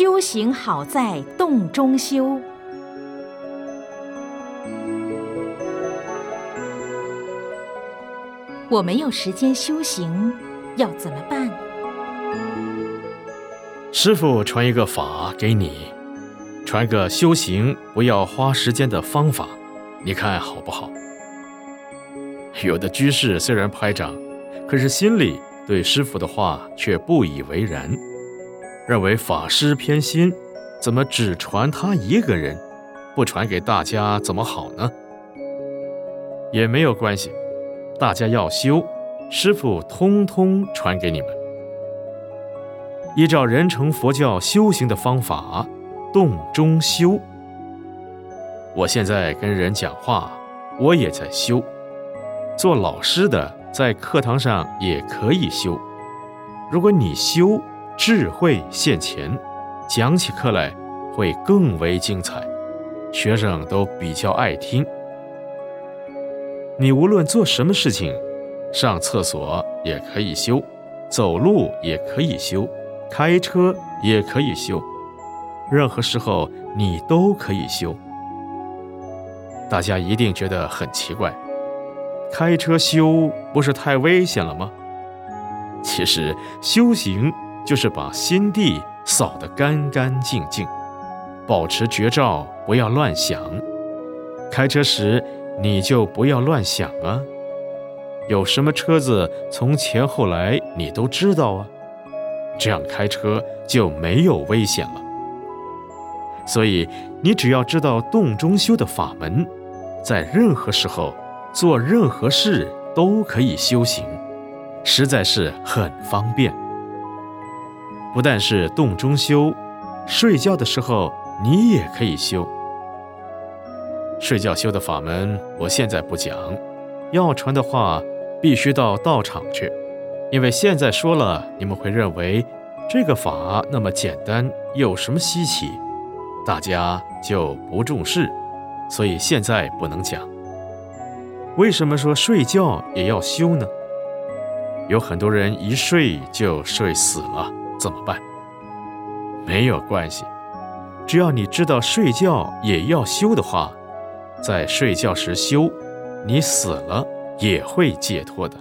修行好在洞中修。我没有时间修行，要怎么办？师傅传一个法给你，传个修行不要花时间的方法，你看好不好？有的居士虽然拍掌，可是心里对师傅的话却不以为然，认为法师偏心，怎么只传他一个人，不传给大家怎么好呢？也没有关系。大家要修，师傅通通传给你们。依照人成佛教修行的方法，洞中修。我现在跟人讲话，我也在修。做老师的在课堂上也可以修。如果你修，智慧现前，讲起课来会更为精彩，学生都比较爱听。你无论做什么事情，上厕所也可以修，走路也可以修，开车也可以修，任何时候你都可以修。大家一定觉得很奇怪，开车修不是太危险了吗？其实修行就是把心地扫得干干净净，保持绝照，不要乱想。开车时。你就不要乱想啊！有什么车子从前后来，你都知道啊。这样开车就没有危险了。所以你只要知道洞中修的法门，在任何时候做任何事都可以修行，实在是很方便。不但是洞中修，睡觉的时候你也可以修。睡觉修的法门，我现在不讲。要传的话，必须到道场去，因为现在说了，你们会认为这个法那么简单，有什么稀奇？大家就不重视，所以现在不能讲。为什么说睡觉也要修呢？有很多人一睡就睡死了，怎么办？没有关系，只要你知道睡觉也要修的话。在睡觉时修，你死了也会解脱的。